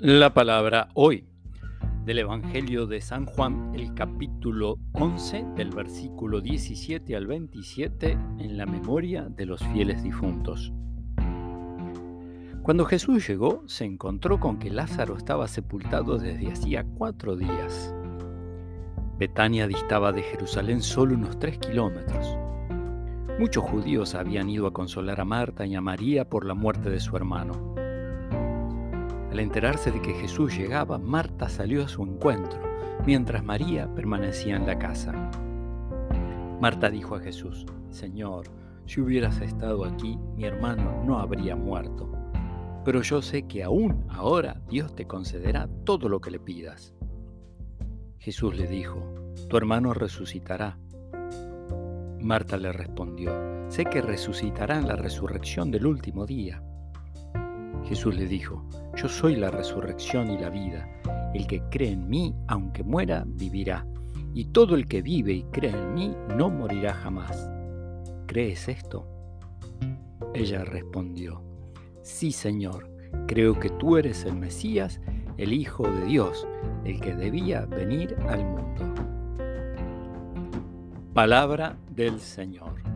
La palabra hoy del Evangelio de San Juan, el capítulo 11 del versículo 17 al 27 en la memoria de los fieles difuntos. Cuando Jesús llegó, se encontró con que Lázaro estaba sepultado desde hacía cuatro días. Betania distaba de Jerusalén solo unos tres kilómetros. Muchos judíos habían ido a consolar a Marta y a María por la muerte de su hermano. Al enterarse de que Jesús llegaba, Marta salió a su encuentro, mientras María permanecía en la casa. Marta dijo a Jesús, Señor, si hubieras estado aquí, mi hermano no habría muerto. Pero yo sé que aún ahora Dios te concederá todo lo que le pidas. Jesús le dijo, Tu hermano resucitará. Marta le respondió, Sé que resucitará en la resurrección del último día. Jesús le dijo, Yo soy la resurrección y la vida. El que cree en mí, aunque muera, vivirá. Y todo el que vive y cree en mí, no morirá jamás. ¿Crees esto? Ella respondió, Sí, Señor, creo que tú eres el Mesías, el Hijo de Dios, el que debía venir al mundo. Palabra del Señor.